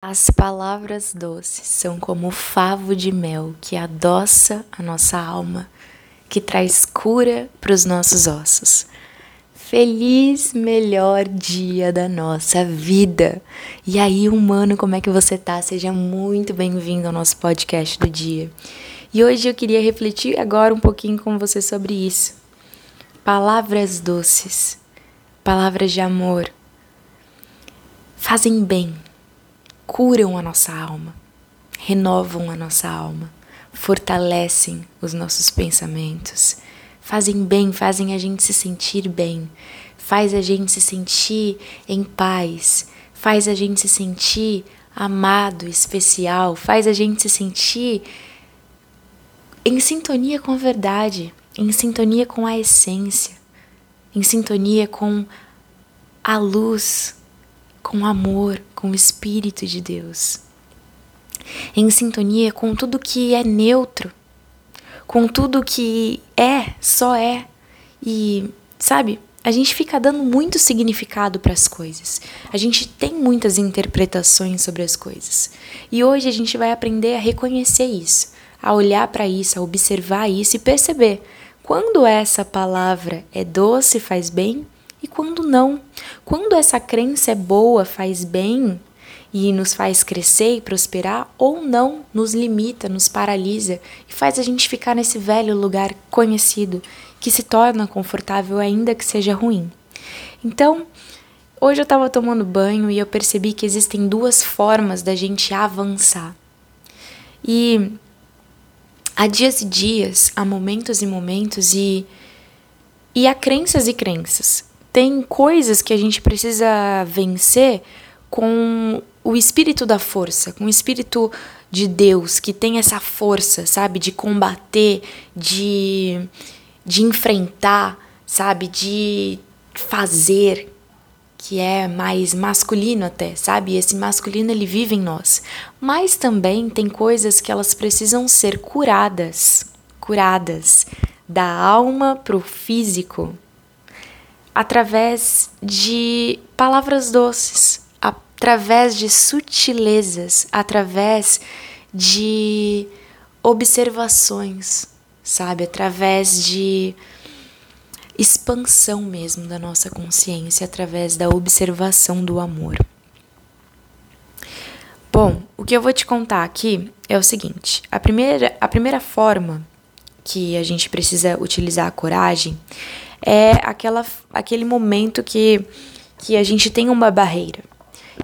As palavras doces são como o favo de mel que adoça a nossa alma, que traz cura para os nossos ossos. Feliz melhor dia da nossa vida! E aí, humano, como é que você tá? Seja muito bem-vindo ao nosso podcast do dia. E hoje eu queria refletir agora um pouquinho com você sobre isso. Palavras doces, palavras de amor, fazem bem curam a nossa alma, renovam a nossa alma, fortalecem os nossos pensamentos, fazem bem, fazem a gente se sentir bem, faz a gente se sentir em paz, faz a gente se sentir amado, especial, faz a gente se sentir em sintonia com a verdade, em sintonia com a essência, em sintonia com a luz com amor, com o Espírito de Deus, em sintonia com tudo que é neutro, com tudo que é, só é. E, sabe, a gente fica dando muito significado para as coisas. A gente tem muitas interpretações sobre as coisas. E hoje a gente vai aprender a reconhecer isso, a olhar para isso, a observar isso e perceber quando essa palavra é doce, faz bem e quando não. Quando essa crença é boa, faz bem e nos faz crescer e prosperar, ou não, nos limita, nos paralisa e faz a gente ficar nesse velho lugar conhecido que se torna confortável ainda que seja ruim. Então, hoje eu estava tomando banho e eu percebi que existem duas formas da gente avançar. E há dias e dias, há momentos e momentos e e há crenças e crenças tem coisas que a gente precisa vencer com o espírito da força, com o espírito de Deus, que tem essa força, sabe, de combater, de, de enfrentar, sabe, de fazer, que é mais masculino até, sabe? Esse masculino ele vive em nós. Mas também tem coisas que elas precisam ser curadas, curadas da alma pro físico, através de palavras doces, através de sutilezas, através de observações, sabe? Através de expansão mesmo da nossa consciência, através da observação do amor. Bom, o que eu vou te contar aqui é o seguinte: a primeira, a primeira forma que a gente precisa utilizar a coragem é aquela, aquele momento que, que a gente tem uma barreira,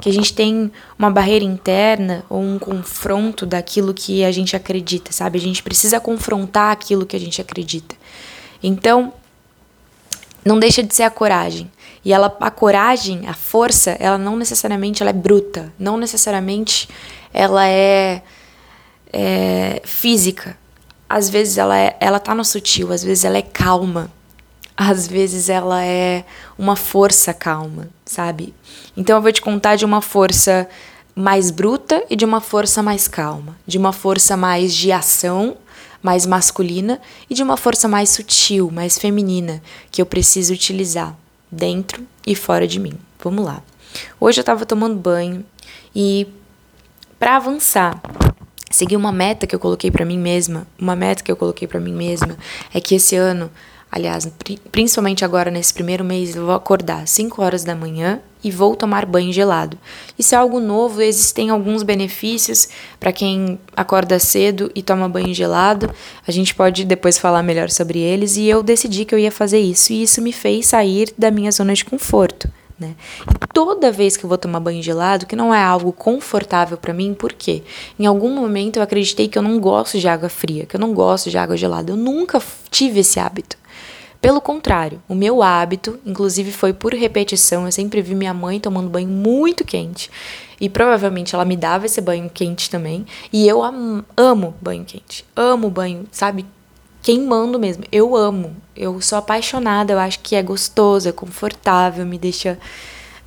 que a gente tem uma barreira interna ou um confronto daquilo que a gente acredita, sabe? A gente precisa confrontar aquilo que a gente acredita. Então, não deixa de ser a coragem. E ela, a coragem, a força, ela não necessariamente ela é bruta, não necessariamente ela é, é física. Às vezes ela, é, ela tá no sutil, às vezes ela é calma, às vezes ela é uma força calma, sabe? Então eu vou te contar de uma força mais bruta e de uma força mais calma, de uma força mais de ação, mais masculina e de uma força mais sutil, mais feminina, que eu preciso utilizar dentro e fora de mim. Vamos lá. Hoje eu estava tomando banho e para avançar, seguir uma meta que eu coloquei para mim mesma, uma meta que eu coloquei para mim mesma é que esse ano Aliás, principalmente agora nesse primeiro mês, eu vou acordar às 5 horas da manhã e vou tomar banho gelado. Isso é algo novo, existem alguns benefícios para quem acorda cedo e toma banho gelado. A gente pode depois falar melhor sobre eles e eu decidi que eu ia fazer isso e isso me fez sair da minha zona de conforto. Né? E toda vez que eu vou tomar banho gelado, que não é algo confortável para mim, por quê? Em algum momento eu acreditei que eu não gosto de água fria, que eu não gosto de água gelada. Eu nunca tive esse hábito. Pelo contrário, o meu hábito, inclusive foi por repetição, eu sempre vi minha mãe tomando banho muito quente. E provavelmente ela me dava esse banho quente também. E eu am amo banho quente. Amo banho, sabe? Queimando mesmo. Eu amo. Eu sou apaixonada. Eu acho que é gostoso, é confortável, me deixa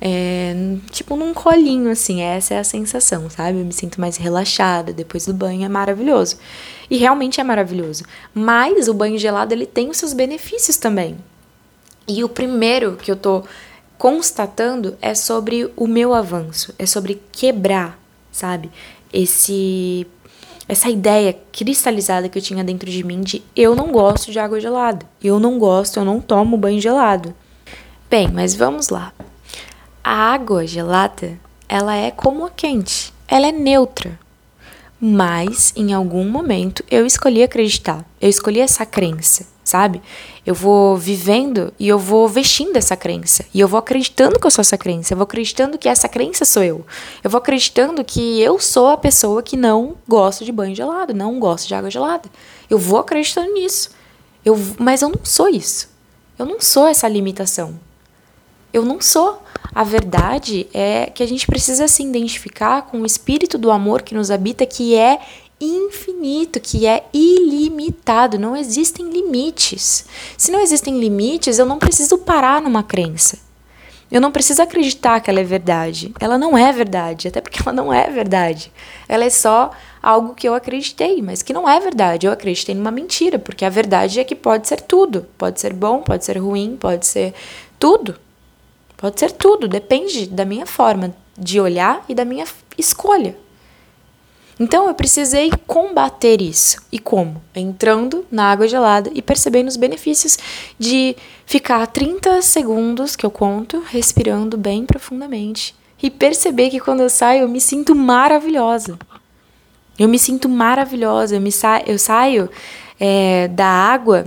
é, tipo num colinho, assim. Essa é a sensação, sabe? Eu me sinto mais relaxada depois do banho, é maravilhoso. E realmente é maravilhoso. Mas o banho gelado, ele tem os seus benefícios também. E o primeiro que eu tô constatando é sobre o meu avanço, é sobre quebrar, sabe? Esse essa ideia cristalizada que eu tinha dentro de mim de eu não gosto de água gelada. Eu não gosto, eu não tomo banho gelado. Bem, mas vamos lá. A água gelada, ela é como a quente. Ela é neutra. Mas em algum momento eu escolhi acreditar. Eu escolhi essa crença, sabe? Eu vou vivendo e eu vou vestindo essa crença. E eu vou acreditando que eu sou essa crença. Eu vou acreditando que essa crença sou eu. Eu vou acreditando que eu sou a pessoa que não gosta de banho gelado, não gosta de água gelada. Eu vou acreditando nisso. Eu, mas eu não sou isso. Eu não sou essa limitação. Eu não sou. A verdade é que a gente precisa se identificar com o espírito do amor que nos habita, que é infinito, que é ilimitado, não existem limites. Se não existem limites, eu não preciso parar numa crença. Eu não preciso acreditar que ela é verdade. Ela não é verdade, até porque ela não é verdade. Ela é só algo que eu acreditei, mas que não é verdade. Eu acreditei numa mentira, porque a verdade é que pode ser tudo. Pode ser bom, pode ser ruim, pode ser tudo. Pode ser tudo, depende da minha forma de olhar e da minha escolha. Então eu precisei combater isso. E como? Entrando na água gelada e percebendo os benefícios de ficar 30 segundos, que eu conto, respirando bem profundamente. E perceber que quando eu saio eu me sinto maravilhosa. Eu me sinto maravilhosa. Eu, me sa eu saio é, da água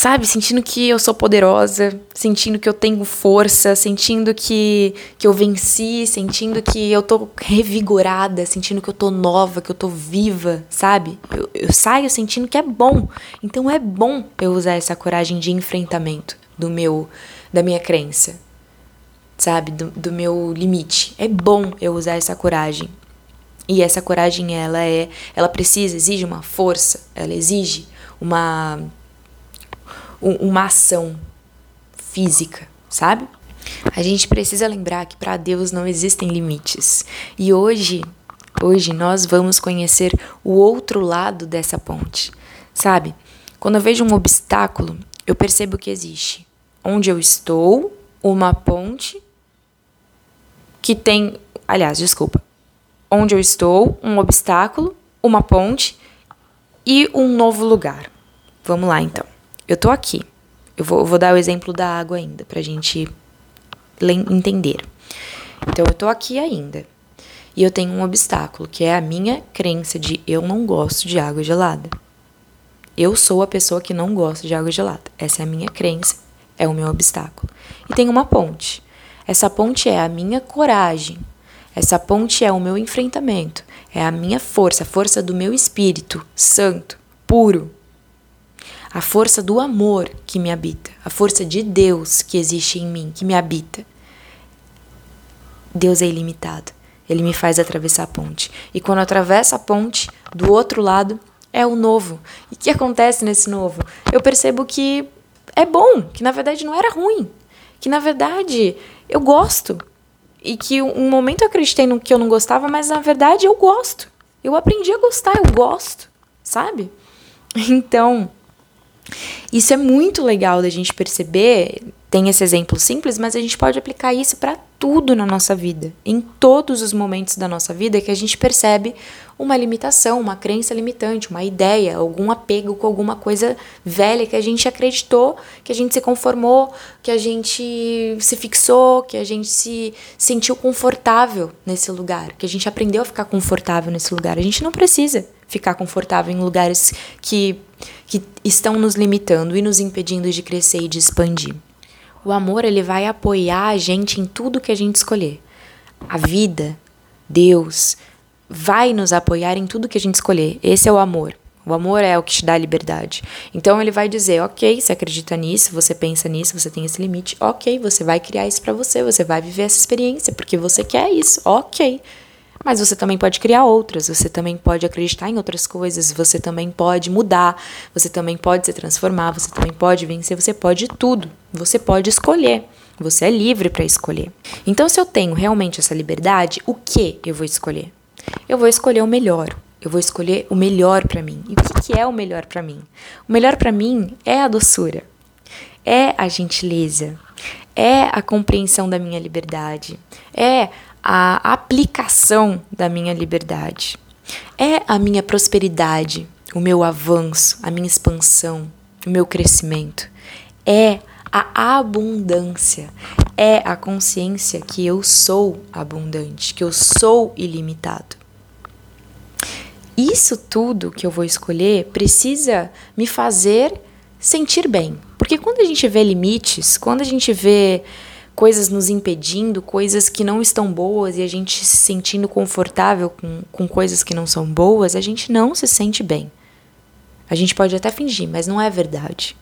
sabe, sentindo que eu sou poderosa, sentindo que eu tenho força, sentindo que, que eu venci, sentindo que eu tô revigorada, sentindo que eu tô nova, que eu tô viva, sabe? Eu, eu saio sentindo que é bom. Então é bom eu usar essa coragem de enfrentamento do meu da minha crença, sabe? Do, do meu limite. É bom eu usar essa coragem. E essa coragem, ela é, ela precisa, exige uma força, ela exige uma uma ação física, sabe? A gente precisa lembrar que para Deus não existem limites. E hoje, hoje nós vamos conhecer o outro lado dessa ponte. Sabe? Quando eu vejo um obstáculo, eu percebo que existe onde eu estou uma ponte que tem, aliás, desculpa. Onde eu estou, um obstáculo, uma ponte e um novo lugar. Vamos lá então. Eu tô aqui. Eu vou, eu vou dar o exemplo da água ainda, pra gente entender. Então, eu tô aqui ainda. E eu tenho um obstáculo, que é a minha crença de eu não gosto de água gelada. Eu sou a pessoa que não gosta de água gelada. Essa é a minha crença, é o meu obstáculo. E tem uma ponte. Essa ponte é a minha coragem. Essa ponte é o meu enfrentamento. É a minha força, a força do meu espírito santo, puro, a força do amor que me habita, a força de Deus que existe em mim, que me habita. Deus é ilimitado. Ele me faz atravessar a ponte. E quando eu atravesso a ponte, do outro lado é o novo. E o que acontece nesse novo? Eu percebo que é bom, que na verdade não era ruim, que na verdade eu gosto. E que um momento eu acreditei no que eu não gostava, mas na verdade eu gosto. Eu aprendi a gostar, eu gosto, sabe? Então, isso é muito legal da gente perceber. Tem esse exemplo simples, mas a gente pode aplicar isso para tudo na nossa vida. Em todos os momentos da nossa vida que a gente percebe uma limitação, uma crença limitante, uma ideia, algum apego com alguma coisa velha que a gente acreditou, que a gente se conformou, que a gente se fixou, que a gente se sentiu confortável nesse lugar, que a gente aprendeu a ficar confortável nesse lugar. A gente não precisa ficar confortável em lugares que que estão nos limitando e nos impedindo de crescer e de expandir. O amor ele vai apoiar a gente em tudo que a gente escolher. A vida, Deus, vai nos apoiar em tudo que a gente escolher. Esse é o amor. O amor é o que te dá liberdade. Então ele vai dizer: ok, você acredita nisso, você pensa nisso, você tem esse limite, ok, você vai criar isso para você, você vai viver essa experiência porque você quer isso, ok. Mas você também pode criar outras, você também pode acreditar em outras coisas, você também pode mudar, você também pode se transformar, você também pode vencer, você pode tudo. Você pode escolher. Você é livre para escolher. Então, se eu tenho realmente essa liberdade, o que eu vou escolher? Eu vou escolher o melhor. Eu vou escolher o melhor para mim. E o que, que é o melhor para mim? O melhor para mim é a doçura, é a gentileza, é a compreensão da minha liberdade, é a aplicação da minha liberdade. É a minha prosperidade, o meu avanço, a minha expansão, o meu crescimento. É a abundância. É a consciência que eu sou abundante, que eu sou ilimitado. Isso tudo que eu vou escolher precisa me fazer sentir bem. Porque quando a gente vê limites, quando a gente vê coisas nos impedindo, coisas que não estão boas e a gente se sentindo confortável com, com coisas que não são boas, a gente não se sente bem. A gente pode até fingir, mas não é verdade.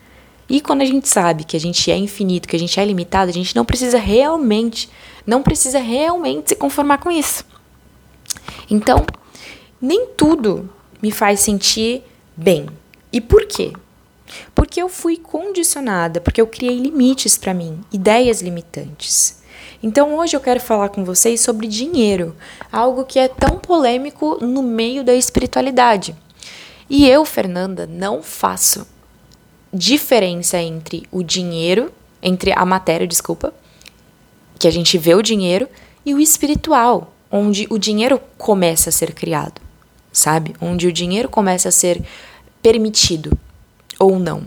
E quando a gente sabe que a gente é infinito, que a gente é limitado, a gente não precisa realmente, não precisa realmente se conformar com isso. Então, nem tudo me faz sentir bem. E por quê? Porque eu fui condicionada, porque eu criei limites para mim, ideias limitantes. Então hoje eu quero falar com vocês sobre dinheiro, algo que é tão polêmico no meio da espiritualidade. E eu, Fernanda, não faço diferença entre o dinheiro, entre a matéria, desculpa, que a gente vê o dinheiro, e o espiritual, onde o dinheiro começa a ser criado, sabe? Onde o dinheiro começa a ser permitido ou não.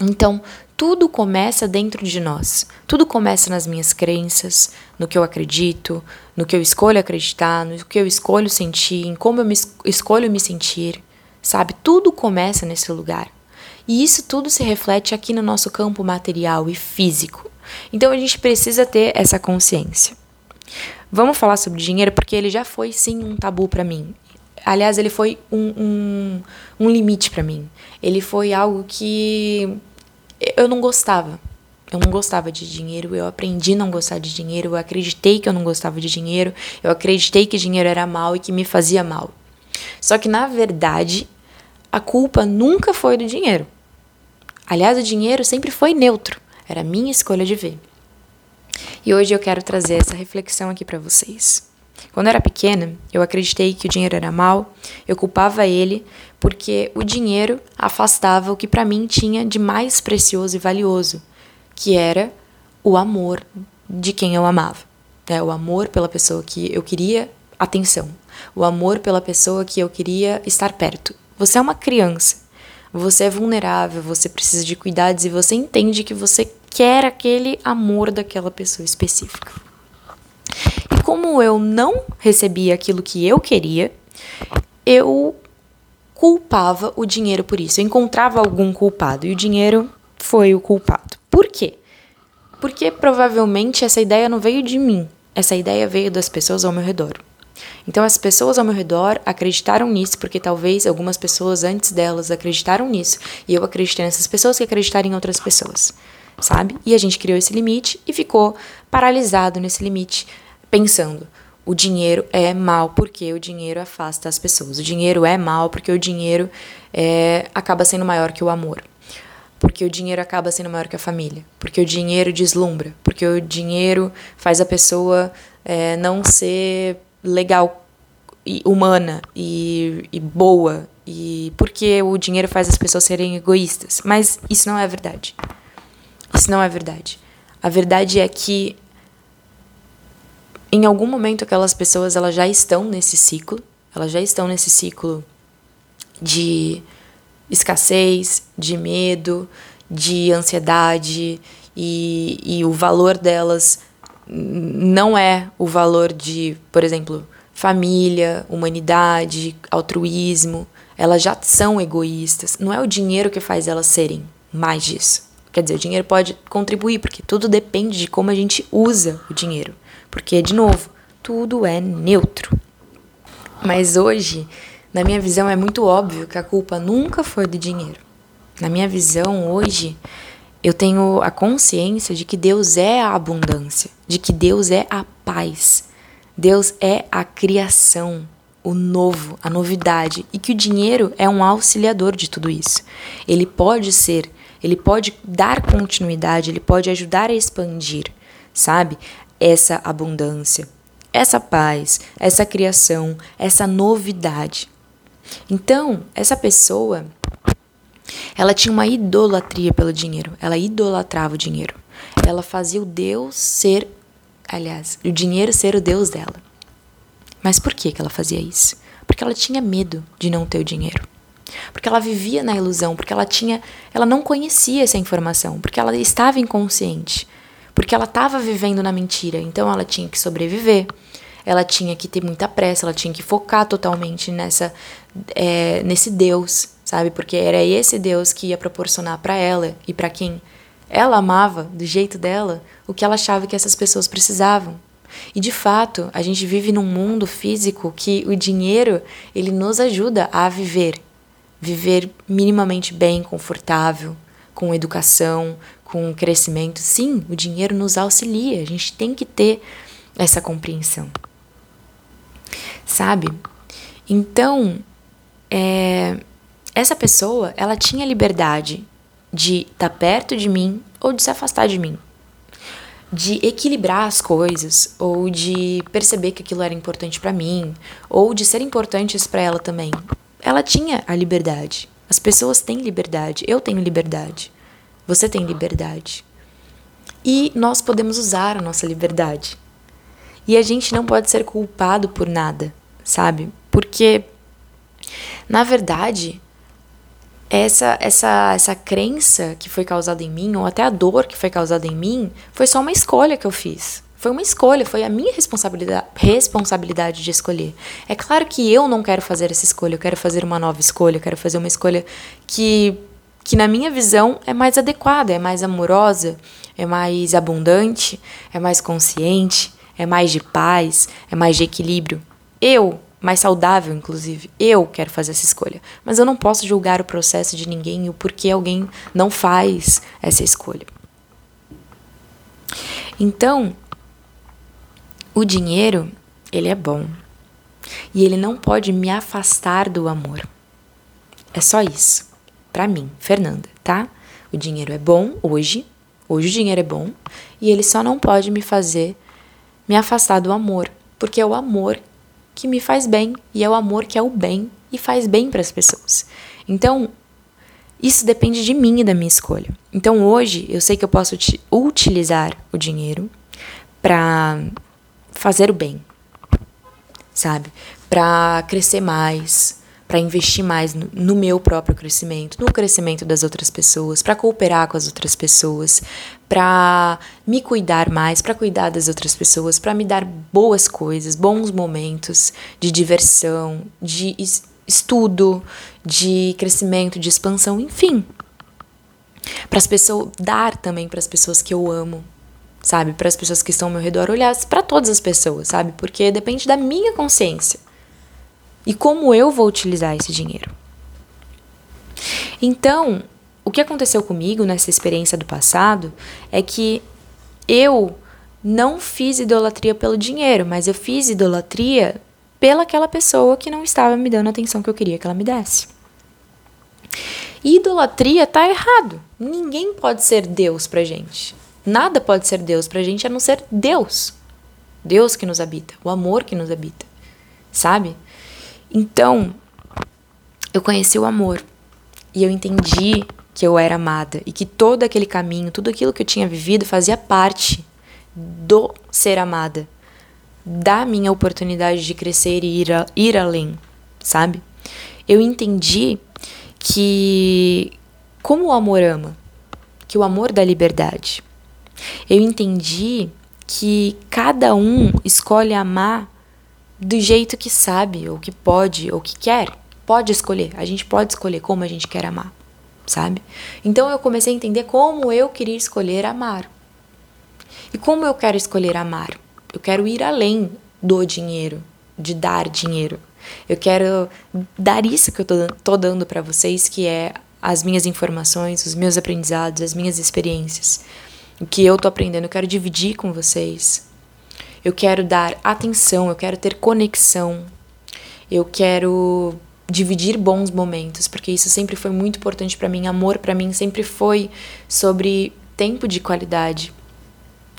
Então, tudo começa dentro de nós. Tudo começa nas minhas crenças, no que eu acredito, no que eu escolho acreditar, no que eu escolho sentir, em como eu me escolho me sentir, sabe? Tudo começa nesse lugar. E isso tudo se reflete aqui no nosso campo material e físico. Então a gente precisa ter essa consciência. Vamos falar sobre dinheiro porque ele já foi sim um tabu para mim. Aliás, ele foi um, um, um limite para mim. Ele foi algo que eu não gostava. Eu não gostava de dinheiro, eu aprendi a não gostar de dinheiro, eu acreditei que eu não gostava de dinheiro, eu acreditei que dinheiro era mal e que me fazia mal. Só que na verdade, a culpa nunca foi do dinheiro. Aliás, o dinheiro sempre foi neutro, era minha escolha de ver. E hoje eu quero trazer essa reflexão aqui para vocês. Quando eu era pequena, eu acreditei que o dinheiro era mal, eu culpava ele porque o dinheiro afastava o que para mim tinha de mais precioso e valioso, que era o amor de quem eu amava. É, o amor pela pessoa que eu queria atenção, o amor pela pessoa que eu queria estar perto. Você é uma criança, você é vulnerável, você precisa de cuidados e você entende que você quer aquele amor daquela pessoa específica como eu não recebia aquilo que eu queria, eu culpava o dinheiro por isso. Eu encontrava algum culpado e o dinheiro foi o culpado. Por quê? Porque provavelmente essa ideia não veio de mim. Essa ideia veio das pessoas ao meu redor. Então as pessoas ao meu redor acreditaram nisso, porque talvez algumas pessoas antes delas acreditaram nisso, e eu acreditei nessas pessoas que acreditaram em outras pessoas, sabe? E a gente criou esse limite e ficou paralisado nesse limite, pensando: o dinheiro é mal porque o dinheiro afasta as pessoas. O dinheiro é mal porque o dinheiro é, acaba sendo maior que o amor. Porque o dinheiro acaba sendo maior que a família. Porque o dinheiro deslumbra. Porque o dinheiro faz a pessoa é, não ser legal, e humana e, e boa. E porque o dinheiro faz as pessoas serem egoístas. Mas isso não é verdade. Isso não é verdade. A verdade é que em algum momento aquelas pessoas elas já estão nesse ciclo, elas já estão nesse ciclo de escassez, de medo, de ansiedade e, e o valor delas não é o valor de, por exemplo, família, humanidade, altruísmo. Elas já são egoístas. Não é o dinheiro que faz elas serem mais disso. Quer dizer, o dinheiro pode contribuir, porque tudo depende de como a gente usa o dinheiro. Porque, de novo, tudo é neutro. Mas hoje, na minha visão, é muito óbvio que a culpa nunca foi do dinheiro. Na minha visão, hoje, eu tenho a consciência de que Deus é a abundância, de que Deus é a paz, Deus é a criação, o novo, a novidade, e que o dinheiro é um auxiliador de tudo isso. Ele pode ser, ele pode dar continuidade, ele pode ajudar a expandir, sabe? essa abundância, essa paz, essa criação, essa novidade. Então, essa pessoa, ela tinha uma idolatria pelo dinheiro, ela idolatrava o dinheiro. Ela fazia o Deus ser aliás, o dinheiro ser o Deus dela. Mas por que, que ela fazia isso? Porque ela tinha medo de não ter o dinheiro. Porque ela vivia na ilusão, porque ela tinha, ela não conhecia essa informação, porque ela estava inconsciente, porque ela estava vivendo na mentira. Então ela tinha que sobreviver, ela tinha que ter muita pressa, ela tinha que focar totalmente nessa, é, nesse Deus, sabe? Porque era esse Deus que ia proporcionar para ela e para quem ela amava do jeito dela o que ela achava que essas pessoas precisavam. E de fato, a gente vive num mundo físico que o dinheiro ele nos ajuda a viver, viver minimamente bem, confortável, com educação, com crescimento. Sim, o dinheiro nos auxilia. A gente tem que ter essa compreensão, sabe? Então, é, essa pessoa, ela tinha liberdade de estar tá perto de mim ou de se afastar de mim. De equilibrar as coisas, ou de perceber que aquilo era importante para mim, ou de ser importantes para ela também. Ela tinha a liberdade. As pessoas têm liberdade. Eu tenho liberdade. Você tem liberdade. E nós podemos usar a nossa liberdade. E a gente não pode ser culpado por nada, sabe? Porque, na verdade, essa, essa, essa crença que foi causada em mim, ou até a dor que foi causada em mim, foi só uma escolha que eu fiz. Foi uma escolha, foi a minha responsabilidade, responsabilidade de escolher. É claro que eu não quero fazer essa escolha, eu quero fazer uma nova escolha, eu quero fazer uma escolha que, que na minha visão, é mais adequada, é mais amorosa, é mais abundante, é mais consciente, é mais de paz, é mais de equilíbrio. Eu mais saudável, inclusive. Eu quero fazer essa escolha. Mas eu não posso julgar o processo de ninguém e o porquê alguém não faz essa escolha. Então, o dinheiro, ele é bom. E ele não pode me afastar do amor. É só isso. Para mim, Fernanda, tá? O dinheiro é bom hoje. Hoje o dinheiro é bom. E ele só não pode me fazer me afastar do amor. Porque é o amor que me faz bem e é o amor que é o bem e faz bem para as pessoas. Então, isso depende de mim e da minha escolha. Então, hoje, eu sei que eu posso utilizar o dinheiro para fazer o bem, sabe? Para crescer mais, para investir mais no, meu próprio crescimento, no crescimento das outras pessoas, para cooperar com as outras pessoas, para me cuidar mais, para cuidar das outras pessoas, para me dar boas coisas, bons momentos de diversão, de estudo, de crescimento, de expansão, enfim. Para as pessoas dar também para as pessoas que eu amo, sabe? Para as pessoas que estão ao meu redor, olhar para todas as pessoas, sabe? Porque depende da minha consciência e como eu vou utilizar esse dinheiro. Então, o que aconteceu comigo nessa experiência do passado é que eu não fiz idolatria pelo dinheiro, mas eu fiz idolatria pelaquela pessoa que não estava me dando a atenção que eu queria que ela me desse. Idolatria tá errado. Ninguém pode ser Deus pra gente. Nada pode ser Deus pra gente a não ser Deus. Deus que nos habita, o amor que nos habita. Sabe? Então, eu conheci o amor e eu entendi que eu era amada e que todo aquele caminho, tudo aquilo que eu tinha vivido fazia parte do ser amada, da minha oportunidade de crescer e ir, a, ir além, sabe? Eu entendi que como o amor ama, que o amor dá liberdade. Eu entendi que cada um escolhe amar do jeito que sabe, ou que pode, ou que quer. Pode escolher. A gente pode escolher como a gente quer amar, sabe? Então eu comecei a entender como eu queria escolher amar. E como eu quero escolher amar? Eu quero ir além do dinheiro, de dar dinheiro. Eu quero dar isso que eu tô, tô dando para vocês, que é as minhas informações, os meus aprendizados, as minhas experiências. O que eu tô aprendendo, eu quero dividir com vocês, eu quero dar atenção, eu quero ter conexão, eu quero dividir bons momentos, porque isso sempre foi muito importante para mim. Amor para mim sempre foi sobre tempo de qualidade.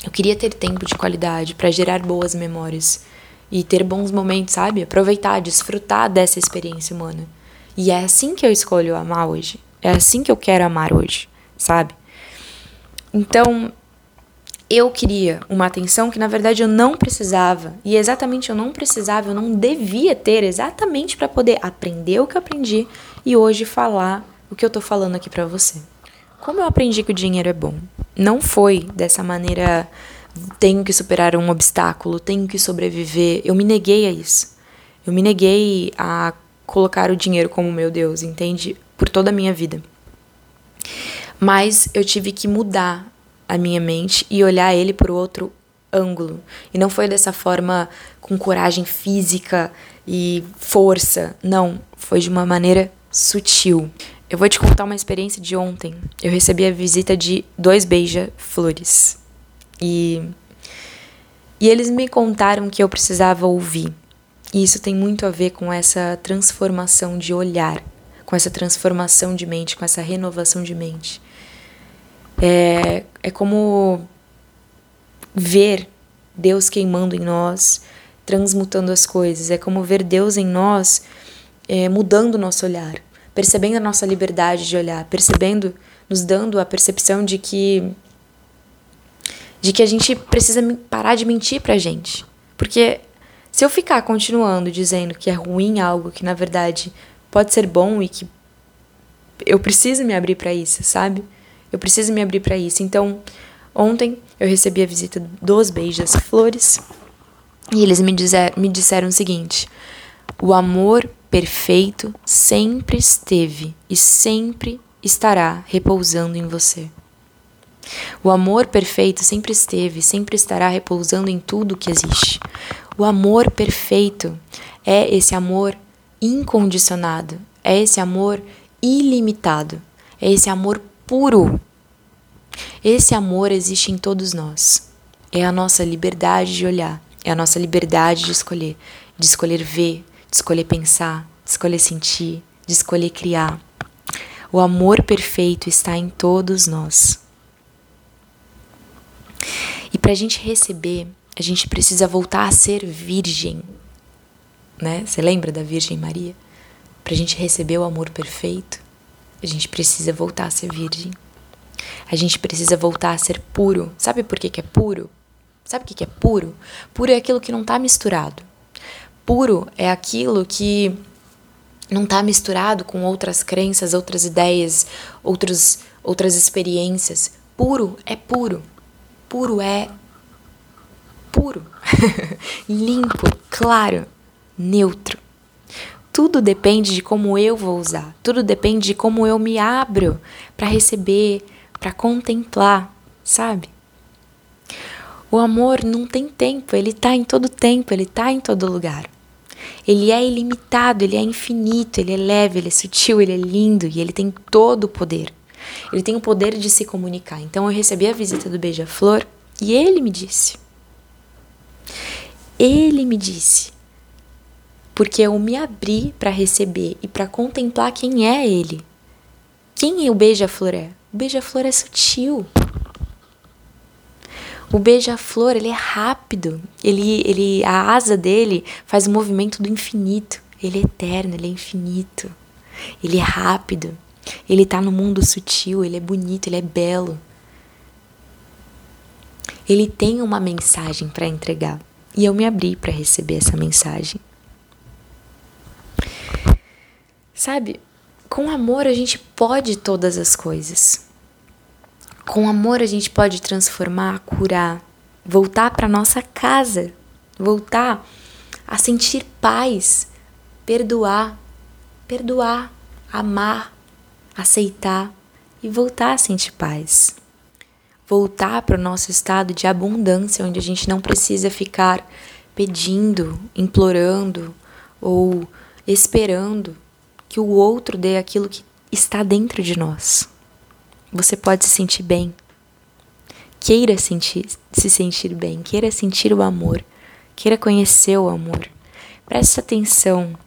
Eu queria ter tempo de qualidade para gerar boas memórias e ter bons momentos, sabe? Aproveitar, desfrutar dessa experiência humana. E é assim que eu escolho amar hoje. É assim que eu quero amar hoje, sabe? Então, eu queria uma atenção que na verdade eu não precisava. E exatamente eu não precisava, eu não devia ter exatamente para poder aprender o que eu aprendi e hoje falar o que eu tô falando aqui para você. Como eu aprendi que o dinheiro é bom? Não foi dessa maneira tenho que superar um obstáculo, tenho que sobreviver. Eu me neguei a isso. Eu me neguei a colocar o dinheiro como meu Deus, entende? Por toda a minha vida. Mas eu tive que mudar a minha mente e olhar ele por outro ângulo. E não foi dessa forma com coragem física e força. Não, foi de uma maneira sutil. Eu vou te contar uma experiência de ontem. Eu recebi a visita de dois beija-flores. E, e eles me contaram que eu precisava ouvir. E isso tem muito a ver com essa transformação de olhar, com essa transformação de mente, com essa renovação de mente. É, é como ver Deus queimando em nós, transmutando as coisas. É como ver Deus em nós é, mudando o nosso olhar, percebendo a nossa liberdade de olhar, percebendo, nos dando a percepção de que de que a gente precisa parar de mentir pra gente. Porque se eu ficar continuando dizendo que é ruim algo que na verdade pode ser bom e que eu preciso me abrir para isso, sabe? Eu preciso me abrir para isso. Então, ontem eu recebi a visita dos Beijas Flores e eles me, dizer, me disseram o seguinte: o amor perfeito sempre esteve e sempre estará repousando em você. O amor perfeito sempre esteve, sempre estará repousando em tudo que existe. O amor perfeito é esse amor incondicionado, é esse amor ilimitado, é esse amor puro. Esse amor existe em todos nós. É a nossa liberdade de olhar, é a nossa liberdade de escolher, de escolher ver, de escolher pensar, de escolher sentir, de escolher criar. O amor perfeito está em todos nós. E para a gente receber, a gente precisa voltar a ser virgem. Né? Você lembra da Virgem Maria? Para a gente receber o amor perfeito, a gente precisa voltar a ser virgem. A gente precisa voltar a ser puro. Sabe por que, que é puro? Sabe o que, que é puro? Puro é aquilo que não está misturado. Puro é aquilo que não está misturado com outras crenças, outras ideias, outros, outras experiências. Puro é puro. Puro é puro, limpo, claro, neutro. Tudo depende de como eu vou usar, tudo depende de como eu me abro para receber, para contemplar, sabe? O amor não tem tempo, ele está em todo tempo, ele está em todo lugar. Ele é ilimitado, ele é infinito, ele é leve, ele é sutil, ele é lindo e ele tem todo o poder. Ele tem o poder de se comunicar. Então eu recebi a visita do Beija-Flor e ele me disse: Ele me disse porque eu me abri para receber e para contemplar quem é ele. Quem o beija-flor é? O beija-flor é sutil. O beija-flor, ele é rápido. Ele, ele, a asa dele faz o movimento do infinito. Ele é eterno, ele é infinito. Ele é rápido. Ele está no mundo sutil, ele é bonito, ele é belo. Ele tem uma mensagem para entregar. E eu me abri para receber essa mensagem. Sabe? Com amor a gente pode todas as coisas. Com amor a gente pode transformar, curar, voltar para nossa casa, voltar a sentir paz, perdoar, perdoar, amar, aceitar e voltar a sentir paz. Voltar para o nosso estado de abundância, onde a gente não precisa ficar pedindo, implorando ou esperando que o outro dê aquilo que está dentro de nós. Você pode se sentir bem. Queira sentir, se sentir bem, queira sentir o amor, queira conhecer o amor. Preste atenção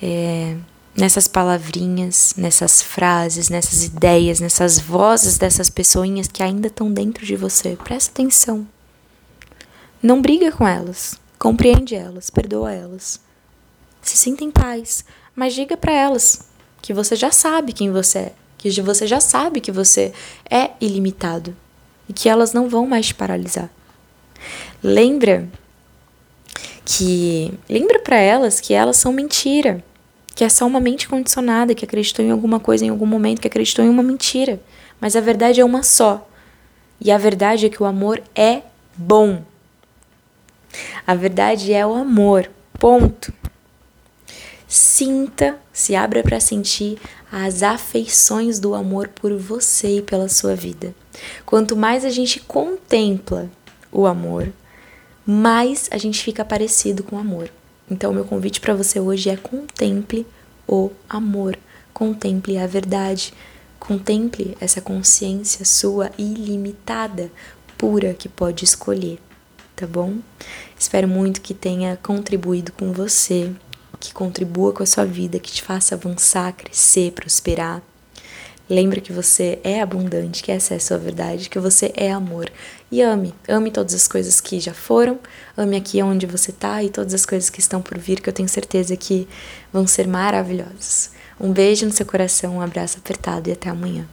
é, nessas palavrinhas, nessas frases, nessas ideias, nessas vozes dessas pessoinhas que ainda estão dentro de você. Presta atenção. Não briga com elas, compreende elas, perdoa elas. Se sinta em paz mas diga para elas que você já sabe quem você é, que você já sabe que você é ilimitado, e que elas não vão mais te paralisar. Lembra que lembra para elas que elas são mentira, que é só uma mente condicionada que acreditou em alguma coisa em algum momento, que acreditou em uma mentira, mas a verdade é uma só. E a verdade é que o amor é bom. A verdade é o amor. Ponto. Sinta, se abra para sentir as afeições do amor por você e pela sua vida. Quanto mais a gente contempla o amor, mais a gente fica parecido com o amor. Então, meu convite para você hoje é contemple o amor, contemple a verdade, contemple essa consciência sua ilimitada, pura que pode escolher, tá bom? Espero muito que tenha contribuído com você, que contribua com a sua vida, que te faça avançar, crescer, prosperar. Lembre que você é abundante, que essa é a sua verdade, que você é amor. E ame, ame todas as coisas que já foram, ame aqui onde você está e todas as coisas que estão por vir, que eu tenho certeza que vão ser maravilhosas. Um beijo no seu coração, um abraço apertado e até amanhã.